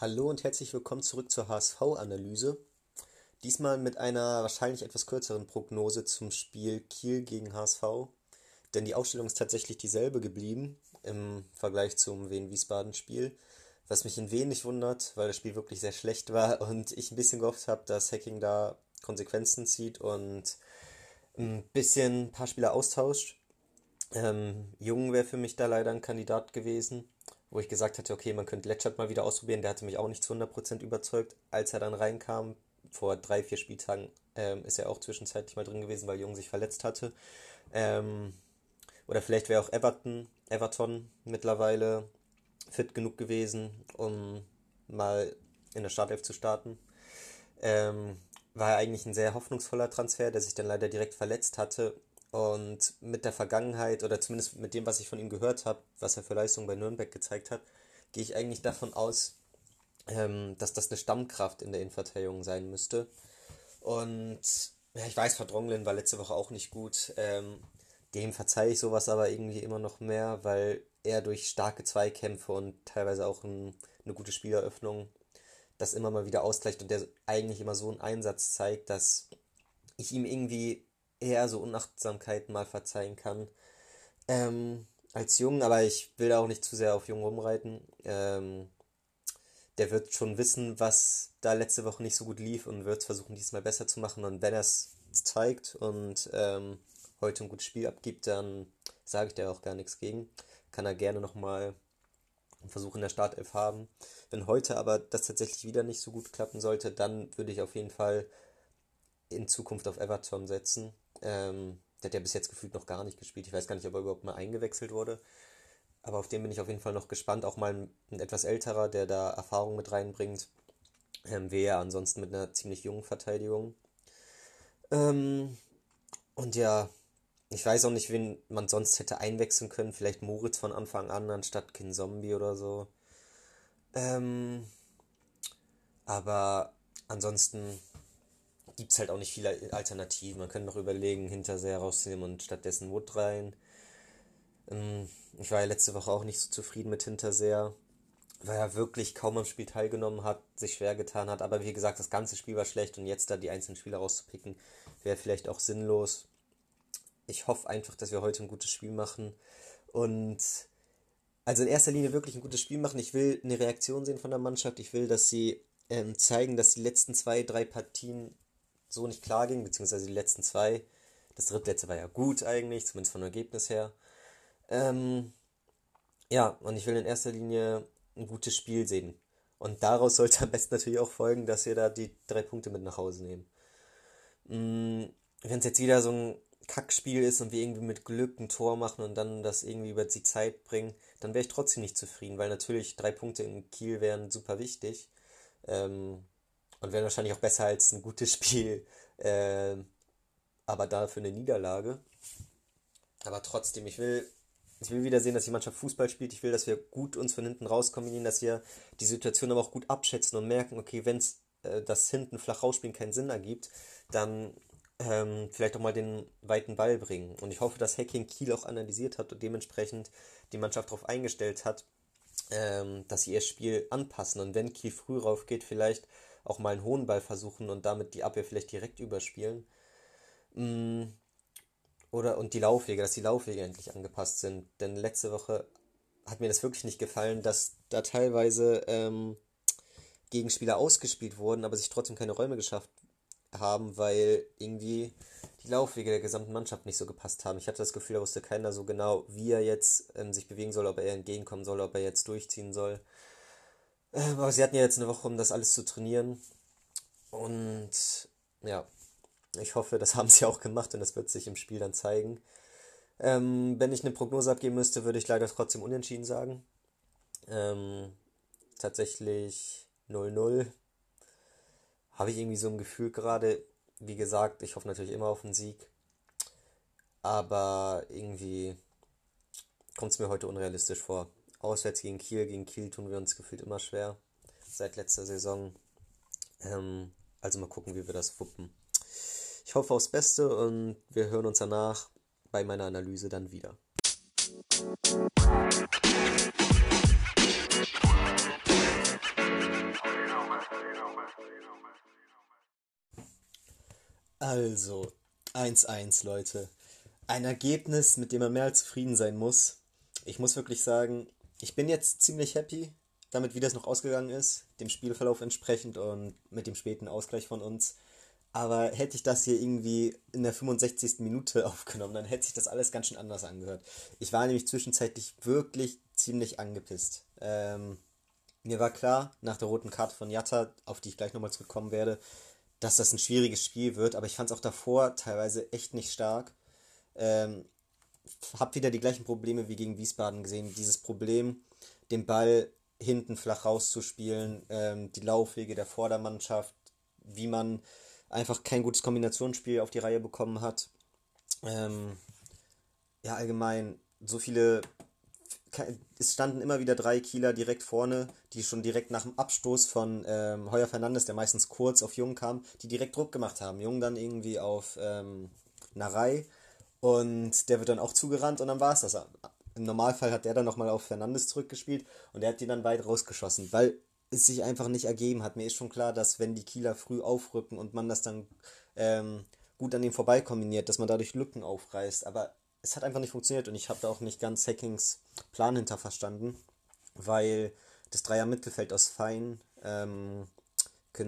Hallo und herzlich willkommen zurück zur HSV-Analyse. Diesmal mit einer wahrscheinlich etwas kürzeren Prognose zum Spiel Kiel gegen HSV. Denn die Aufstellung ist tatsächlich dieselbe geblieben im Vergleich zum Wien-Wiesbaden-Spiel. Was mich ein wenig wundert, weil das Spiel wirklich sehr schlecht war und ich ein bisschen gehofft habe, dass Hacking da Konsequenzen zieht und ein bisschen ein paar Spieler austauscht. Ähm, Jung wäre für mich da leider ein Kandidat gewesen wo ich gesagt hatte, okay, man könnte Letschert mal wieder ausprobieren. Der hatte mich auch nicht zu 100% überzeugt. Als er dann reinkam, vor drei, vier Spieltagen, ähm, ist er auch zwischenzeitlich mal drin gewesen, weil Jung sich verletzt hatte. Ähm, oder vielleicht wäre auch Everton, Everton mittlerweile fit genug gewesen, um mal in der Startelf zu starten. Ähm, war eigentlich ein sehr hoffnungsvoller Transfer, der sich dann leider direkt verletzt hatte und mit der Vergangenheit oder zumindest mit dem, was ich von ihm gehört habe, was er für Leistungen bei Nürnberg gezeigt hat, gehe ich eigentlich davon aus, ähm, dass das eine Stammkraft in der Innenverteidigung sein müsste. Und ja, ich weiß, Verdronglin war letzte Woche auch nicht gut. Ähm, dem verzeihe ich sowas aber irgendwie immer noch mehr, weil er durch starke Zweikämpfe und teilweise auch ein, eine gute Spieleröffnung das immer mal wieder ausgleicht und der eigentlich immer so einen Einsatz zeigt, dass ich ihm irgendwie eher so Unachtsamkeiten mal verzeihen kann. Ähm, als Jung, aber ich will da auch nicht zu sehr auf Jung rumreiten. Ähm, der wird schon wissen, was da letzte Woche nicht so gut lief und wird es versuchen, diesmal besser zu machen. Und wenn er es zeigt und ähm, heute ein gutes Spiel abgibt, dann sage ich da auch gar nichts gegen. Kann er gerne nochmal einen Versuch in der Startelf haben. Wenn heute aber das tatsächlich wieder nicht so gut klappen sollte, dann würde ich auf jeden Fall in Zukunft auf Everton setzen. Ähm, der hat ja bis jetzt gefühlt noch gar nicht gespielt. Ich weiß gar nicht, ob er überhaupt mal eingewechselt wurde. Aber auf den bin ich auf jeden Fall noch gespannt. Auch mal ein, ein etwas älterer, der da Erfahrung mit reinbringt. Ähm, wäre ja ansonsten mit einer ziemlich jungen Verteidigung. Ähm, und ja, ich weiß auch nicht, wen man sonst hätte einwechseln können. Vielleicht Moritz von Anfang an anstatt Kin Zombie oder so. Ähm, aber ansonsten gibt es halt auch nicht viele Alternativen. Man könnte noch überlegen, Hinterseher rauszunehmen und stattdessen Wood rein. Ähm, ich war ja letzte Woche auch nicht so zufrieden mit Hinterseher, weil er wirklich kaum am Spiel teilgenommen hat, sich schwer getan hat. Aber wie gesagt, das ganze Spiel war schlecht und jetzt da die einzelnen Spieler rauszupicken, wäre vielleicht auch sinnlos. Ich hoffe einfach, dass wir heute ein gutes Spiel machen und also in erster Linie wirklich ein gutes Spiel machen. Ich will eine Reaktion sehen von der Mannschaft. Ich will, dass sie ähm, zeigen, dass die letzten zwei, drei Partien so nicht klar ging, beziehungsweise die letzten zwei. Das drittletzte war ja gut eigentlich, zumindest vom Ergebnis her. Ähm, ja, und ich will in erster Linie ein gutes Spiel sehen. Und daraus sollte am besten natürlich auch folgen, dass wir da die drei Punkte mit nach Hause nehmen. Mm, Wenn es jetzt wieder so ein Kackspiel ist und wir irgendwie mit Glück ein Tor machen und dann das irgendwie über die Zeit bringen, dann wäre ich trotzdem nicht zufrieden, weil natürlich drei Punkte in Kiel wären super wichtig. Ähm, und wären wahrscheinlich auch besser als ein gutes Spiel, äh, aber dafür eine Niederlage. Aber trotzdem, ich will, ich will wieder sehen, dass die Mannschaft Fußball spielt. Ich will, dass wir gut uns von hinten raus kombinieren, dass wir die Situation aber auch gut abschätzen und merken, okay, wenn es äh, das hinten flach rausspielen keinen Sinn ergibt, dann ähm, vielleicht auch mal den weiten Ball bringen. Und ich hoffe, dass Hacking Kiel auch analysiert hat und dementsprechend die Mannschaft darauf eingestellt hat, ähm, dass sie ihr Spiel anpassen. Und wenn Kiel früh rauf geht, vielleicht auch mal einen hohen Ball versuchen und damit die Abwehr vielleicht direkt überspielen. Mm, oder und die Laufwege, dass die Laufwege endlich angepasst sind. Denn letzte Woche hat mir das wirklich nicht gefallen, dass da teilweise ähm, Gegenspieler ausgespielt wurden, aber sich trotzdem keine Räume geschafft haben, weil irgendwie die Laufwege der gesamten Mannschaft nicht so gepasst haben. Ich hatte das Gefühl, da wusste keiner so genau, wie er jetzt ähm, sich bewegen soll, ob er entgegenkommen soll, ob er jetzt durchziehen soll. Ähm, aber sie hatten ja jetzt eine Woche, um das alles zu trainieren. Und ja, ich hoffe, das haben sie auch gemacht und das wird sich im Spiel dann zeigen. Ähm, wenn ich eine Prognose abgeben müsste, würde ich leider trotzdem unentschieden sagen. Ähm, tatsächlich 0-0. Habe ich irgendwie so ein Gefühl gerade. Wie gesagt, ich hoffe natürlich immer auf einen Sieg. Aber irgendwie kommt es mir heute unrealistisch vor. Auswärts gegen Kiel. Gegen Kiel tun wir uns gefühlt immer schwer. Seit letzter Saison. Ähm, also mal gucken, wie wir das wuppen. Ich hoffe aufs Beste und wir hören uns danach bei meiner Analyse dann wieder. Also, 1-1, Leute. Ein Ergebnis, mit dem man mehr als zufrieden sein muss. Ich muss wirklich sagen, ich bin jetzt ziemlich happy damit, wie das noch ausgegangen ist, dem Spielverlauf entsprechend und mit dem späten Ausgleich von uns. Aber hätte ich das hier irgendwie in der 65. Minute aufgenommen, dann hätte sich das alles ganz schön anders angehört. Ich war nämlich zwischenzeitlich wirklich ziemlich angepisst. Ähm, mir war klar, nach der roten Karte von Jatta, auf die ich gleich nochmal zurückkommen werde, dass das ein schwieriges Spiel wird, aber ich fand es auch davor teilweise echt nicht stark. Ähm, hab wieder die gleichen Probleme wie gegen Wiesbaden gesehen. Dieses Problem, den Ball hinten flach rauszuspielen, ähm, die Laufwege der Vordermannschaft, wie man einfach kein gutes Kombinationsspiel auf die Reihe bekommen hat. Ähm, ja, allgemein so viele. Es standen immer wieder drei Kieler direkt vorne, die schon direkt nach dem Abstoß von ähm, Heuer Fernandes, der meistens kurz auf Jung kam, die direkt Druck gemacht haben. Jung dann irgendwie auf ähm, Narei und der wird dann auch zugerannt und dann war es das. Im Normalfall hat der dann nochmal auf Fernandes zurückgespielt und der hat die dann weit rausgeschossen, weil es sich einfach nicht ergeben hat. Mir ist schon klar, dass wenn die Kieler früh aufrücken und man das dann ähm, gut an ihm vorbei kombiniert, dass man dadurch Lücken aufreißt. Aber es hat einfach nicht funktioniert und ich habe da auch nicht ganz Hackings Plan hinter verstanden, weil das Dreier Mittelfeld aus Fein, ähm,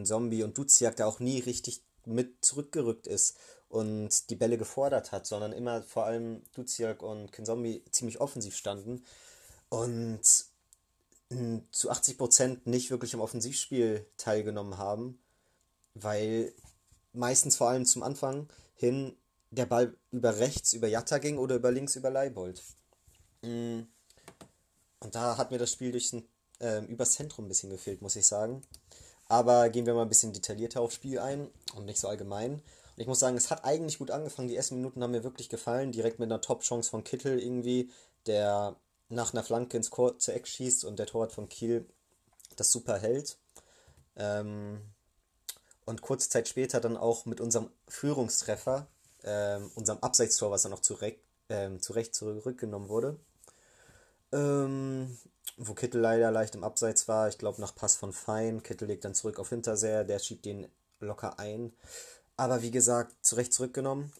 Zombie und Duziak da auch nie richtig mit zurückgerückt ist und die Bälle gefordert hat, sondern immer vor allem Duziak und Zombie ziemlich offensiv standen. Und zu 80% nicht wirklich am Offensivspiel teilgenommen haben, weil meistens vor allem zum Anfang hin der Ball über rechts über Jatta ging oder über links über Leibold. Mm. Und da hat mir das Spiel durch ein, äh, übers Zentrum ein bisschen gefehlt, muss ich sagen. Aber gehen wir mal ein bisschen detaillierter aufs Spiel ein und nicht so allgemein. Und ich muss sagen, es hat eigentlich gut angefangen. Die ersten Minuten haben mir wirklich gefallen. Direkt mit einer Top-Chance von Kittel irgendwie, der nach einer Flanke ins kurze Eck schießt und der Torwart von Kiel das super hält. Ähm, und kurze Zeit später dann auch mit unserem Führungstreffer, ähm, unserem Abseitstor, was dann noch zurecht, ähm, zurecht zurückgenommen wurde. Ähm, wo Kittel leider leicht im Abseits war, ich glaube nach Pass von Fein. Kittel legt dann zurück auf Hinterseher, der schiebt den locker ein. Aber wie gesagt, zurecht zurückgenommen.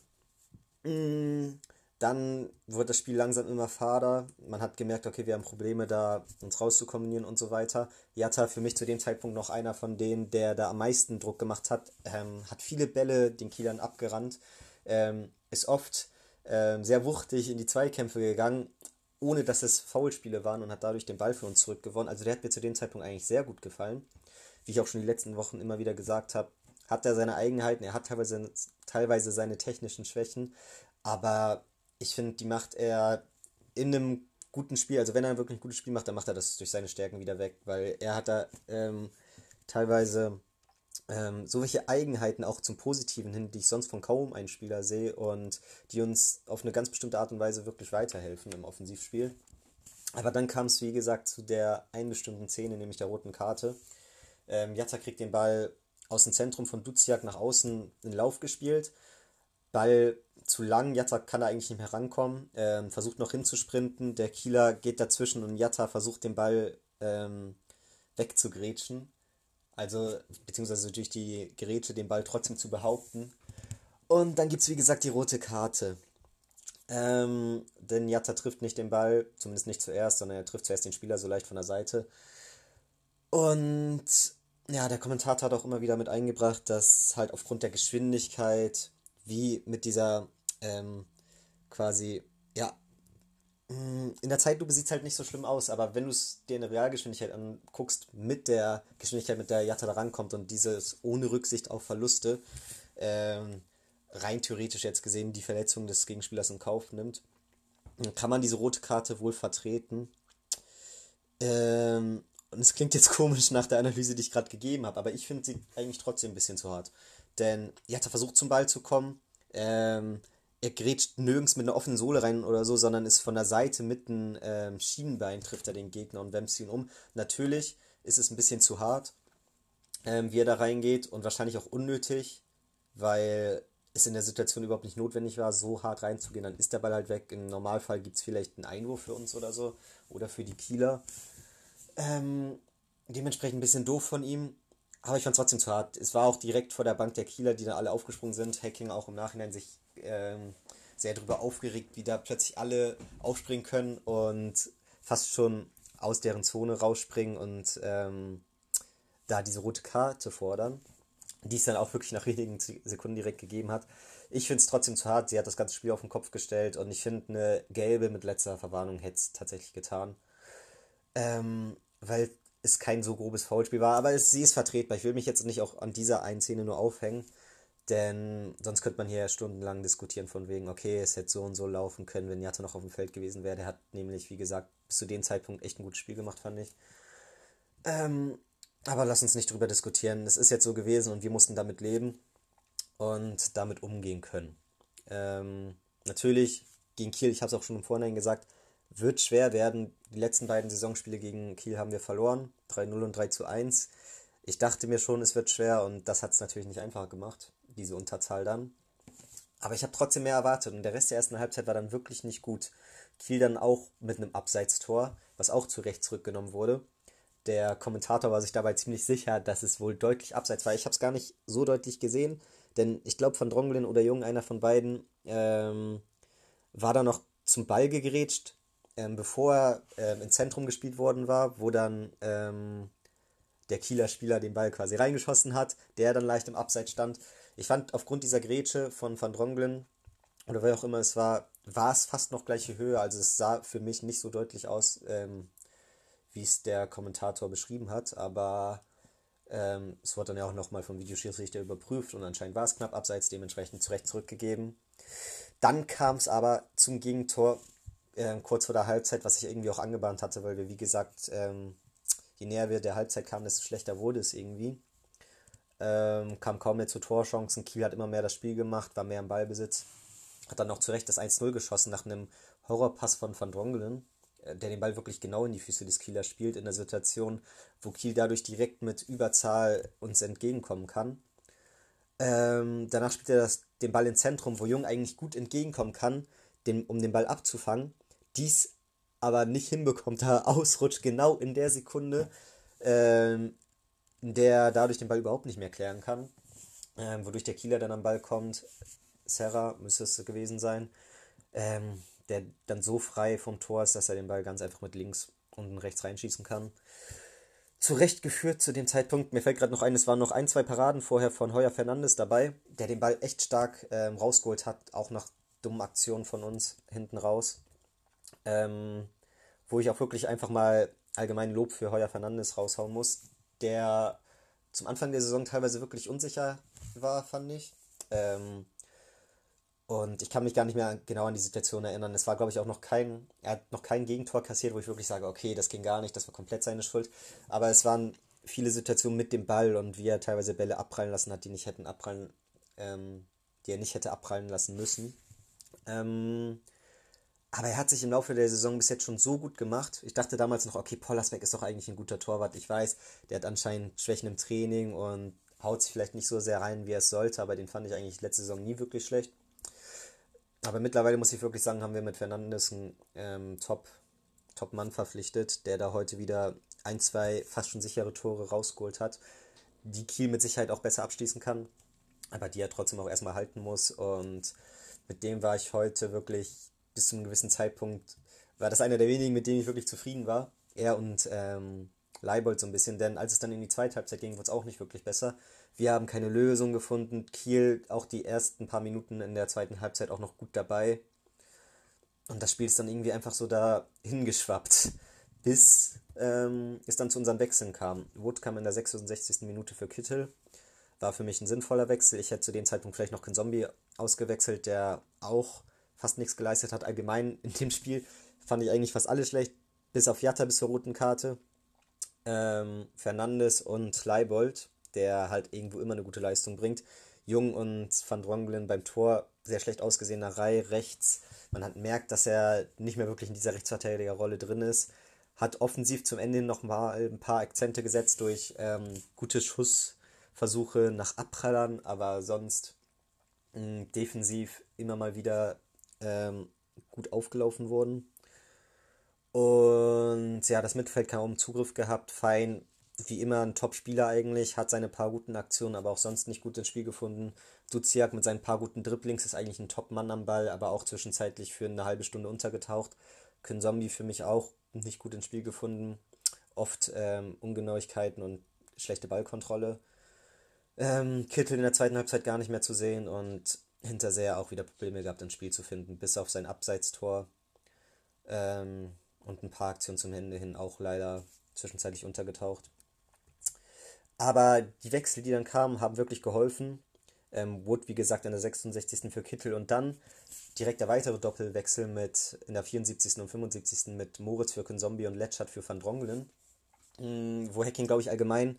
Mm, dann wurde das Spiel langsam immer fader. Man hat gemerkt, okay, wir haben Probleme da, uns rauszukombinieren und so weiter. Jatta für mich zu dem Zeitpunkt noch einer von denen, der da am meisten Druck gemacht hat. Ähm, hat viele Bälle den Kielern abgerannt. Ähm, ist oft ähm, sehr wuchtig in die Zweikämpfe gegangen, ohne dass es Foulspiele waren und hat dadurch den Ball für uns zurückgewonnen. Also der hat mir zu dem Zeitpunkt eigentlich sehr gut gefallen. Wie ich auch schon die letzten Wochen immer wieder gesagt habe, hat er seine Eigenheiten, er hat teilweise, teilweise seine technischen Schwächen, aber ich finde, die macht er in einem guten Spiel, also wenn er wirklich ein gutes Spiel macht, dann macht er das durch seine Stärken wieder weg, weil er hat da ähm, teilweise ähm, so welche Eigenheiten auch zum Positiven hin, die ich sonst von kaum einem Spieler sehe und die uns auf eine ganz bestimmte Art und Weise wirklich weiterhelfen im Offensivspiel. Aber dann kam es, wie gesagt, zu der einen bestimmten Szene, nämlich der roten Karte. Ähm, Jatta kriegt den Ball aus dem Zentrum von Duziak nach außen in Lauf gespielt. Ball zu lang. Jatta kann da eigentlich nicht mehr rankommen. Ähm, versucht noch hinzusprinten. Der Kieler geht dazwischen und Jatta versucht den Ball ähm, wegzugrätschen. Also, beziehungsweise durch die Geräte den Ball trotzdem zu behaupten. Und dann gibt es, wie gesagt, die rote Karte. Ähm, denn Jatta trifft nicht den Ball, zumindest nicht zuerst, sondern er trifft zuerst den Spieler so leicht von der Seite. Und ja, der Kommentator hat auch immer wieder mit eingebracht, dass halt aufgrund der Geschwindigkeit, wie mit dieser ähm, quasi, ja, in der Zeitlupe sieht es halt nicht so schlimm aus, aber wenn du es dir in der Realgeschwindigkeit anguckst, mit der Geschwindigkeit, mit der Jatta da rankommt und dieses ohne Rücksicht auf Verluste, ähm, rein theoretisch jetzt gesehen die Verletzung des Gegenspielers in Kauf nimmt, kann man diese rote Karte wohl vertreten. Ähm, und es klingt jetzt komisch nach der Analyse, die ich gerade gegeben habe, aber ich finde sie eigentlich trotzdem ein bisschen zu hart. Denn Jatta versucht zum Ball zu kommen, ähm, er grätscht nirgends mit einer offenen Sohle rein oder so, sondern ist von der Seite mit einem ähm, Schienenbein trifft er den Gegner und wämst ihn um. Natürlich ist es ein bisschen zu hart, ähm, wie er da reingeht und wahrscheinlich auch unnötig, weil es in der Situation überhaupt nicht notwendig war, so hart reinzugehen. Dann ist der Ball halt weg. Im Normalfall gibt es vielleicht einen Einwurf für uns oder so oder für die Kieler. Ähm, dementsprechend ein bisschen doof von ihm. Aber ich fand es trotzdem zu hart. Es war auch direkt vor der Bank der Kieler, die da alle aufgesprungen sind. Hacking auch im Nachhinein sich ähm, sehr darüber aufgeregt, wie da plötzlich alle aufspringen können und fast schon aus deren Zone rausspringen und ähm, da diese rote Karte fordern, die es dann auch wirklich nach wenigen Sekunden direkt gegeben hat. Ich finde es trotzdem zu hart. Sie hat das ganze Spiel auf den Kopf gestellt und ich finde, eine gelbe mit letzter Verwarnung hätte es tatsächlich getan. Ähm, weil es kein so grobes Foulspiel war, aber es, sie ist vertretbar. Ich will mich jetzt nicht auch an dieser einen Szene nur aufhängen, denn sonst könnte man hier stundenlang diskutieren von wegen, okay, es hätte so und so laufen können, wenn Jatta noch auf dem Feld gewesen wäre. Der hat nämlich, wie gesagt, bis zu dem Zeitpunkt echt ein gutes Spiel gemacht, fand ich. Ähm, aber lass uns nicht drüber diskutieren. Es ist jetzt so gewesen und wir mussten damit leben und damit umgehen können. Ähm, natürlich gegen Kiel, ich habe es auch schon im Vorhinein gesagt, wird schwer werden. Die letzten beiden Saisonspiele gegen Kiel haben wir verloren. 3-0 und 3-1. Ich dachte mir schon, es wird schwer und das hat es natürlich nicht einfacher gemacht, diese Unterzahl dann. Aber ich habe trotzdem mehr erwartet und der Rest der ersten Halbzeit war dann wirklich nicht gut. Kiel dann auch mit einem Abseitstor, was auch zu Recht zurückgenommen wurde. Der Kommentator war sich dabei ziemlich sicher, dass es wohl deutlich abseits war. Ich habe es gar nicht so deutlich gesehen, denn ich glaube, von Dronglin oder Jung, einer von beiden, ähm, war da noch zum Ball gegrätscht ähm, bevor er ähm, ins Zentrum gespielt worden war, wo dann ähm, der Kieler Spieler den Ball quasi reingeschossen hat, der dann leicht im Abseits stand. Ich fand aufgrund dieser Grätsche von Van Dronglen oder wer auch immer es war, war es fast noch gleiche Höhe. Also es sah für mich nicht so deutlich aus, ähm, wie es der Kommentator beschrieben hat, aber ähm, es wurde dann ja auch nochmal vom Videoschiedsrichter überprüft und anscheinend war es knapp abseits, dementsprechend zurecht zurückgegeben. Dann kam es aber zum Gegentor, äh, kurz vor der Halbzeit, was ich irgendwie auch angebahnt hatte, weil wir, wie gesagt, ähm, je näher wir der Halbzeit kamen, desto schlechter wurde es irgendwie. Ähm, kam kaum mehr zu Torchancen. Kiel hat immer mehr das Spiel gemacht, war mehr im Ballbesitz. Hat dann noch zu Recht das 1-0 geschossen nach einem Horrorpass von Van Drongelen, äh, der den Ball wirklich genau in die Füße des Kieler spielt, in der Situation, wo Kiel dadurch direkt mit Überzahl uns entgegenkommen kann. Ähm, danach spielt er das, den Ball ins Zentrum, wo Jung eigentlich gut entgegenkommen kann, den, um den Ball abzufangen dies aber nicht hinbekommt, da ausrutscht genau in der Sekunde, ähm, der dadurch den Ball überhaupt nicht mehr klären kann. Ähm, wodurch der Kieler dann am Ball kommt. Serra müsste es gewesen sein. Ähm, der dann so frei vom Tor ist, dass er den Ball ganz einfach mit links und rechts reinschießen kann. Zurecht geführt zu dem Zeitpunkt. Mir fällt gerade noch ein, es waren noch ein, zwei Paraden vorher von Heuer Fernandes dabei, der den Ball echt stark ähm, rausgeholt hat, auch nach dummen Aktionen von uns hinten raus ähm, wo ich auch wirklich einfach mal allgemein Lob für Heuer Fernandes raushauen muss, der zum Anfang der Saison teilweise wirklich unsicher war, fand ich. Ähm, und ich kann mich gar nicht mehr genau an die Situation erinnern. Es war, glaube ich, auch noch kein, er hat noch kein Gegentor kassiert, wo ich wirklich sage, okay, das ging gar nicht, das war komplett seine Schuld. Aber es waren viele Situationen mit dem Ball und wie er teilweise Bälle abprallen lassen hat, die nicht hätten abprallen, ähm, die er nicht hätte abprallen lassen müssen. Ähm, aber er hat sich im Laufe der Saison bis jetzt schon so gut gemacht. Ich dachte damals noch, okay, Pollersbeck ist doch eigentlich ein guter Torwart. Ich weiß, der hat anscheinend Schwächen im Training und haut sich vielleicht nicht so sehr rein, wie er es sollte, aber den fand ich eigentlich letzte Saison nie wirklich schlecht. Aber mittlerweile muss ich wirklich sagen, haben wir mit Fernandes einen ähm, Top, Top-Mann verpflichtet, der da heute wieder ein, zwei fast schon sichere Tore rausgeholt hat, die Kiel mit Sicherheit auch besser abschließen kann, aber die er trotzdem auch erstmal halten muss. Und mit dem war ich heute wirklich bis zu einem gewissen Zeitpunkt war das einer der wenigen, mit denen ich wirklich zufrieden war. Er und ähm, Leibold so ein bisschen, denn als es dann in die zweite Halbzeit ging, wurde es auch nicht wirklich besser. Wir haben keine Lösung gefunden. Kiel auch die ersten paar Minuten in der zweiten Halbzeit auch noch gut dabei. Und das Spiel ist dann irgendwie einfach so da hingeschwappt, bis ähm, es dann zu unseren Wechseln kam. Wood kam in der 66. Minute für Kittel. War für mich ein sinnvoller Wechsel. Ich hätte zu dem Zeitpunkt vielleicht noch keinen Zombie ausgewechselt, der auch fast nichts geleistet hat. Allgemein in dem Spiel fand ich eigentlich fast alles schlecht, bis auf Jatta bis zur roten Karte. Ähm, Fernandes und Leibold, der halt irgendwo immer eine gute Leistung bringt. Jung und Van Drongelen beim Tor sehr schlecht ausgesehen nach Reihe rechts. Man hat merkt, dass er nicht mehr wirklich in dieser Rechtsverteidigerrolle drin ist. Hat offensiv zum Ende noch mal ein paar Akzente gesetzt durch ähm, gute Schussversuche nach Abprallern, aber sonst mh, defensiv immer mal wieder ähm, gut aufgelaufen wurden. Und ja, das Mittelfeld kaum Zugriff gehabt. Fein wie immer ein Top-Spieler eigentlich, hat seine paar guten Aktionen, aber auch sonst nicht gut ins Spiel gefunden. Duziak mit seinen paar guten Dribblings ist eigentlich ein Top-Mann am Ball, aber auch zwischenzeitlich für eine halbe Stunde untergetaucht. Zombie für mich auch nicht gut ins Spiel gefunden. Oft ähm, Ungenauigkeiten und schlechte Ballkontrolle. Ähm, Kittel in der zweiten Halbzeit gar nicht mehr zu sehen und Hinterseher auch wieder Probleme gehabt, ins Spiel zu finden, bis auf sein Abseitstor ähm, und ein paar Aktionen zum Ende hin auch leider zwischenzeitlich untergetaucht. Aber die Wechsel, die dann kamen, haben wirklich geholfen. Ähm, Wood, wie gesagt, in der 66. für Kittel und dann direkt der weitere Doppelwechsel mit in der 74. und 75. mit Moritz für Zombie und Letschert für Van Drongelen. Mhm, wo Hacking, glaube ich, allgemein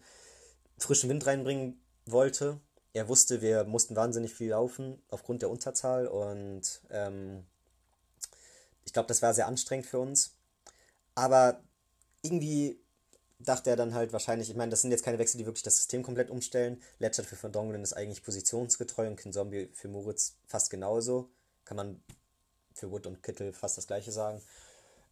frischen Wind reinbringen wollte. Er wusste, wir mussten wahnsinnig viel laufen aufgrund der Unterzahl und ähm, ich glaube, das war sehr anstrengend für uns. Aber irgendwie dachte er dann halt wahrscheinlich, ich meine, das sind jetzt keine Wechsel, die wirklich das System komplett umstellen. Letchert für Van Dongelen ist eigentlich positionsgetreu und Kinzombie für Moritz fast genauso. Kann man für Wood und Kittel fast das gleiche sagen.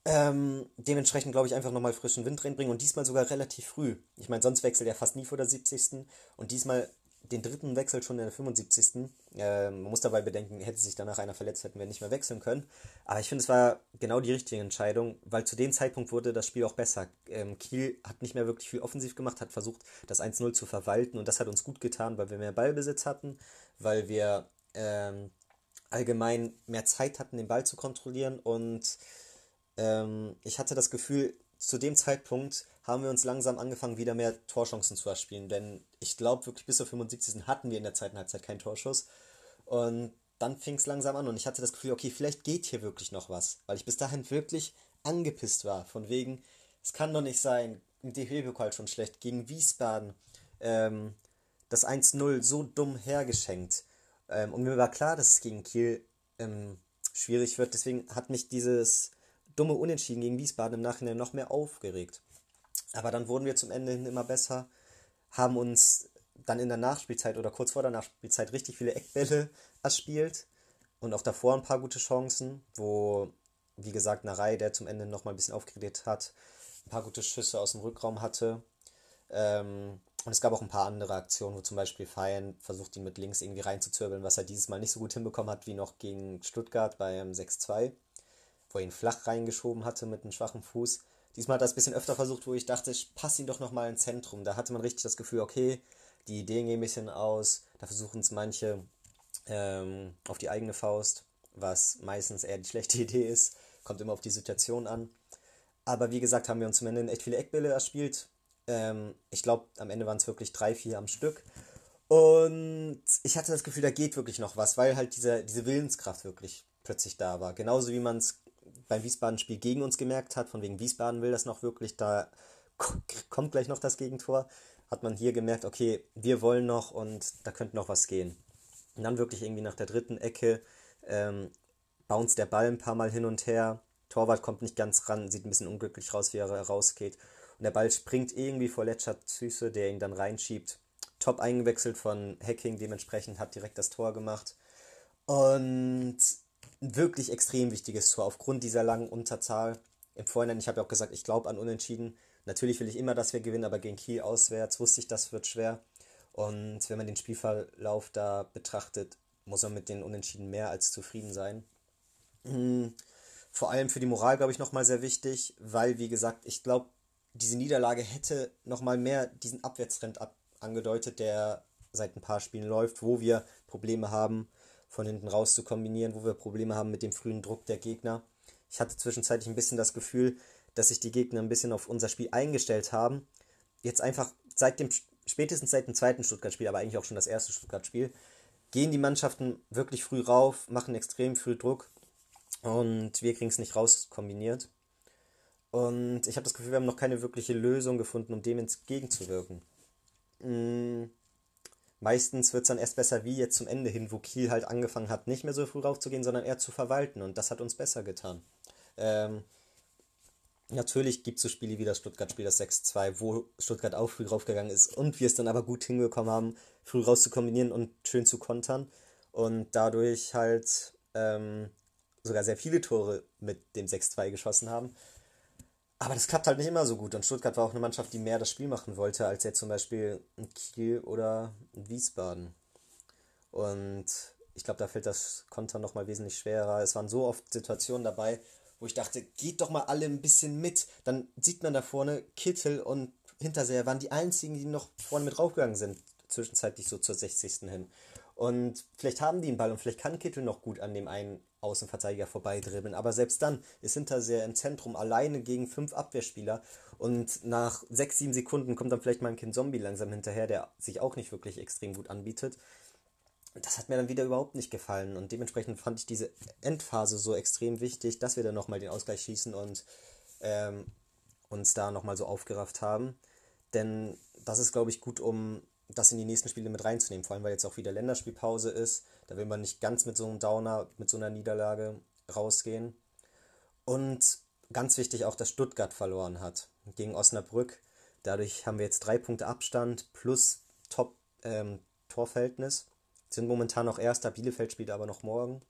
Ähm, dementsprechend glaube ich einfach nochmal frischen Wind reinbringen und diesmal sogar relativ früh. Ich meine, sonst wechselt er fast nie vor der 70. Und diesmal den dritten Wechsel schon in der 75. Äh, man muss dabei bedenken, hätte sich danach einer verletzt, hätten wir nicht mehr wechseln können. Aber ich finde, es war genau die richtige Entscheidung, weil zu dem Zeitpunkt wurde das Spiel auch besser. Ähm, Kiel hat nicht mehr wirklich viel offensiv gemacht, hat versucht, das 1-0 zu verwalten und das hat uns gut getan, weil wir mehr Ballbesitz hatten, weil wir ähm, allgemein mehr Zeit hatten, den Ball zu kontrollieren und ähm, ich hatte das Gefühl, zu dem Zeitpunkt haben wir uns langsam angefangen, wieder mehr Torchancen zu erspielen. Denn ich glaube wirklich, bis zur 75. hatten wir in der zweiten Halbzeit keinen Torschuss. Und dann fing es langsam an und ich hatte das Gefühl, okay, vielleicht geht hier wirklich noch was. Weil ich bis dahin wirklich angepisst war. Von wegen, es kann doch nicht sein, im DFB-Pokal schon schlecht, gegen Wiesbaden ähm, das 1-0 so dumm hergeschenkt. Ähm, und mir war klar, dass es gegen Kiel ähm, schwierig wird. Deswegen hat mich dieses dumme Unentschieden gegen Wiesbaden im Nachhinein noch mehr aufgeregt. Aber dann wurden wir zum Ende hin immer besser, haben uns dann in der Nachspielzeit oder kurz vor der Nachspielzeit richtig viele Eckbälle erspielt und auch davor ein paar gute Chancen, wo, wie gesagt, Narei, der zum Ende nochmal ein bisschen aufgeredet hat, ein paar gute Schüsse aus dem Rückraum hatte. Ähm, und es gab auch ein paar andere Aktionen, wo zum Beispiel Feyen versucht, ihn mit links irgendwie reinzuzwirbeln, was er dieses Mal nicht so gut hinbekommen hat wie noch gegen Stuttgart beim 6-2, wo er ihn flach reingeschoben hatte mit einem schwachen Fuß. Diesmal hat er es ein bisschen öfter versucht, wo ich dachte, ich passe ihn doch nochmal ins Zentrum. Da hatte man richtig das Gefühl, okay, die Ideen gehen ein bisschen aus. Da versuchen es manche ähm, auf die eigene Faust, was meistens eher die schlechte Idee ist. Kommt immer auf die Situation an. Aber wie gesagt, haben wir uns zum Ende echt viele Eckbälle erspielt. Ähm, ich glaube, am Ende waren es wirklich drei, vier am Stück. Und ich hatte das Gefühl, da geht wirklich noch was, weil halt diese, diese Willenskraft wirklich plötzlich da war. Genauso wie man es beim Wiesbaden-Spiel gegen uns gemerkt hat, von wegen Wiesbaden will das noch wirklich, da kommt gleich noch das Gegentor, hat man hier gemerkt, okay, wir wollen noch und da könnte noch was gehen. Und dann wirklich irgendwie nach der dritten Ecke ähm, bounce der Ball ein paar Mal hin und her. Torwart kommt nicht ganz ran, sieht ein bisschen unglücklich raus, wie er rausgeht. Und der Ball springt irgendwie vor Letschert Süße, der ihn dann reinschiebt. Top eingewechselt von Hacking, dementsprechend hat direkt das Tor gemacht. Und wirklich extrem wichtiges Tor aufgrund dieser langen Unterzahl. Im Vorhinein, ich habe ja auch gesagt, ich glaube an Unentschieden. Natürlich will ich immer, dass wir gewinnen, aber gegen Kiel auswärts wusste ich, das wird schwer. Und wenn man den Spielverlauf da betrachtet, muss man mit den Unentschieden mehr als zufrieden sein. Hm, vor allem für die Moral, glaube ich, nochmal sehr wichtig, weil, wie gesagt, ich glaube, diese Niederlage hätte nochmal mehr diesen Abwärtstrend ab angedeutet, der seit ein paar Spielen läuft, wo wir Probleme haben von hinten raus zu kombinieren, wo wir Probleme haben mit dem frühen Druck der Gegner. Ich hatte zwischenzeitlich ein bisschen das Gefühl, dass sich die Gegner ein bisschen auf unser Spiel eingestellt haben. Jetzt einfach seit dem, spätestens seit dem zweiten Stuttgart-Spiel, aber eigentlich auch schon das erste Stuttgart-Spiel, gehen die Mannschaften wirklich früh rauf, machen extrem früh Druck und wir kriegen es nicht raus kombiniert. Und ich habe das Gefühl, wir haben noch keine wirkliche Lösung gefunden, um dem entgegenzuwirken. Hm, meistens wird es dann erst besser wie jetzt zum Ende hin, wo Kiel halt angefangen hat, nicht mehr so früh raufzugehen, sondern eher zu verwalten. Und das hat uns besser getan. Ähm, natürlich gibt es so Spiele wie das Stuttgart-Spiel, das 6-2, wo Stuttgart auch früh raufgegangen ist und wir es dann aber gut hingekommen haben, früh raus zu kombinieren und schön zu kontern. Und dadurch halt ähm, sogar sehr viele Tore mit dem 6-2 geschossen haben. Aber das klappt halt nicht immer so gut. Und Stuttgart war auch eine Mannschaft, die mehr das Spiel machen wollte, als jetzt zum Beispiel Kiel oder Wiesbaden. Und ich glaube, da fällt das Konter nochmal wesentlich schwerer. Es waren so oft Situationen dabei, wo ich dachte, geht doch mal alle ein bisschen mit. Dann sieht man da vorne, Kittel und Hinterseher waren die einzigen, die noch vorne mit raufgegangen sind, zwischenzeitlich so zur 60. hin. Und vielleicht haben die einen Ball und vielleicht kann Kittel noch gut an dem einen Außenverteidiger vorbeidribbeln. Aber selbst dann ist Hinterseher im Zentrum alleine gegen fünf Abwehrspieler. Und nach sechs, sieben Sekunden kommt dann vielleicht mal ein Kind Zombie langsam hinterher, der sich auch nicht wirklich extrem gut anbietet. Das hat mir dann wieder überhaupt nicht gefallen. Und dementsprechend fand ich diese Endphase so extrem wichtig, dass wir dann nochmal den Ausgleich schießen und ähm, uns da nochmal so aufgerafft haben. Denn das ist, glaube ich, gut, um das in die nächsten Spiele mit reinzunehmen. Vor allem, weil jetzt auch wieder Länderspielpause ist. Da will man nicht ganz mit so einem Downer, mit so einer Niederlage rausgehen. Und ganz wichtig auch, dass Stuttgart verloren hat gegen Osnabrück. Dadurch haben wir jetzt drei Punkte Abstand plus Top-Torverhältnis. Ähm, sind momentan noch Erster, Bielefeld spielt aber noch morgen.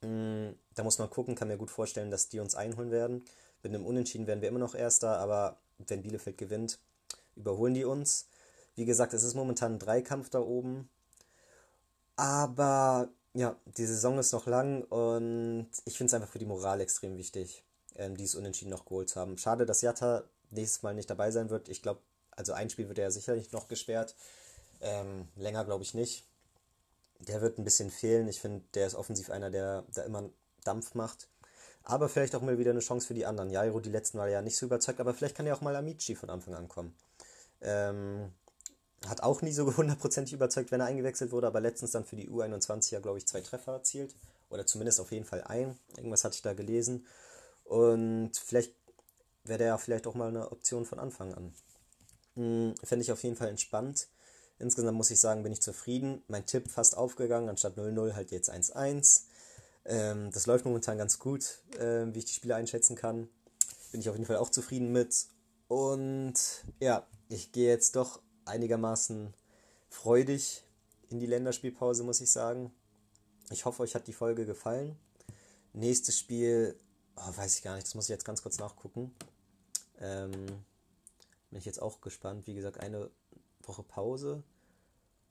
Mm, da muss man gucken, kann mir gut vorstellen, dass die uns einholen werden. Mit einem Unentschieden werden wir immer noch Erster, aber wenn Bielefeld gewinnt, überholen die uns. Wie gesagt, es ist momentan ein Dreikampf da oben. Aber ja, die Saison ist noch lang und ich finde es einfach für die Moral extrem wichtig, ähm, dieses Unentschieden noch geholt zu haben. Schade, dass Jatta nächstes Mal nicht dabei sein wird. Ich glaube, also ein Spiel wird er ja sicherlich noch gesperrt. Ähm, länger glaube ich nicht. Der wird ein bisschen fehlen. Ich finde, der ist offensiv einer, der da immer Dampf macht. Aber vielleicht auch mal wieder eine Chance für die anderen. Jairo die letzten Mal ja nicht so überzeugt, aber vielleicht kann ja auch mal Amici von Anfang an kommen. Ähm, hat auch nie so hundertprozentig überzeugt, wenn er eingewechselt wurde, aber letztens dann für die U21 ja, glaube ich, zwei Treffer erzielt. Oder zumindest auf jeden Fall ein. Irgendwas hatte ich da gelesen. Und vielleicht wäre der ja vielleicht auch mal eine Option von Anfang an. Hm, Fände ich auf jeden Fall entspannt. Insgesamt muss ich sagen, bin ich zufrieden. Mein Tipp fast aufgegangen, anstatt 0-0 halt jetzt 1-1. Ähm, das läuft momentan ganz gut, äh, wie ich die Spiele einschätzen kann. Bin ich auf jeden Fall auch zufrieden mit. Und ja, ich gehe jetzt doch einigermaßen freudig in die Länderspielpause, muss ich sagen. Ich hoffe, euch hat die Folge gefallen. Nächstes Spiel, oh, weiß ich gar nicht, das muss ich jetzt ganz kurz nachgucken. Ähm, bin ich jetzt auch gespannt. Wie gesagt, eine Woche Pause.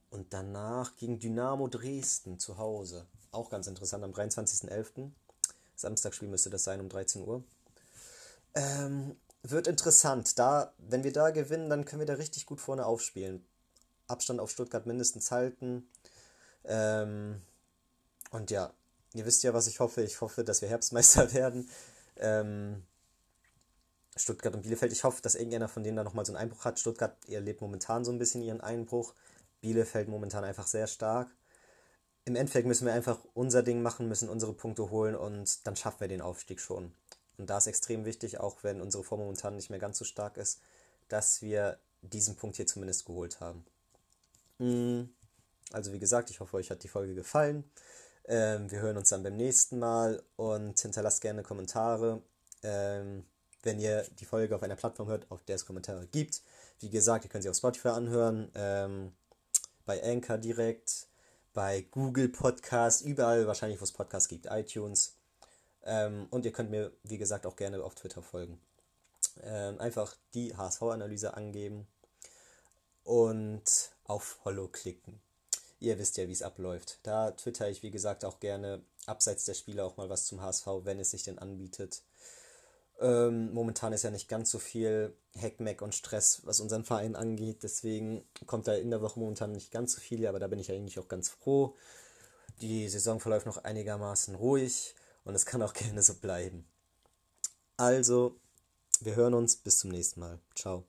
Und danach gegen Dynamo Dresden zu Hause. Auch ganz interessant, am 23.11. Samstagsspiel müsste das sein um 13 Uhr. Ähm, wird interessant. Da, wenn wir da gewinnen, dann können wir da richtig gut vorne aufspielen. Abstand auf Stuttgart mindestens halten. Ähm, und ja, ihr wisst ja, was ich hoffe. Ich hoffe, dass wir Herbstmeister werden. Ähm, Stuttgart und Bielefeld. Ich hoffe, dass irgendeiner von denen da nochmal so einen Einbruch hat. Stuttgart erlebt momentan so ein bisschen ihren Einbruch. Bielefeld momentan einfach sehr stark. Im Endeffekt müssen wir einfach unser Ding machen, müssen unsere Punkte holen und dann schaffen wir den Aufstieg schon. Und da ist extrem wichtig, auch wenn unsere Form momentan nicht mehr ganz so stark ist, dass wir diesen Punkt hier zumindest geholt haben. Mm, also wie gesagt, ich hoffe, euch hat die Folge gefallen. Ähm, wir hören uns dann beim nächsten Mal und hinterlasst gerne Kommentare. Ähm, wenn ihr die Folge auf einer Plattform hört, auf der es Kommentare gibt. Wie gesagt, ihr könnt sie auf Spotify anhören, ähm, bei Anchor direkt, bei Google Podcast, überall wahrscheinlich, wo es Podcasts gibt, iTunes. Ähm, und ihr könnt mir, wie gesagt, auch gerne auf Twitter folgen. Ähm, einfach die HSV-Analyse angeben und auf Follow klicken. Ihr wisst ja, wie es abläuft. Da twitter ich, wie gesagt, auch gerne abseits der Spiele auch mal was zum HSV, wenn es sich denn anbietet. Ähm, momentan ist ja nicht ganz so viel Hackmack und Stress, was unseren Verein angeht. Deswegen kommt da in der Woche momentan nicht ganz so viel, aber da bin ich eigentlich auch ganz froh. Die Saison verläuft noch einigermaßen ruhig und es kann auch gerne so bleiben. Also, wir hören uns bis zum nächsten Mal. Ciao.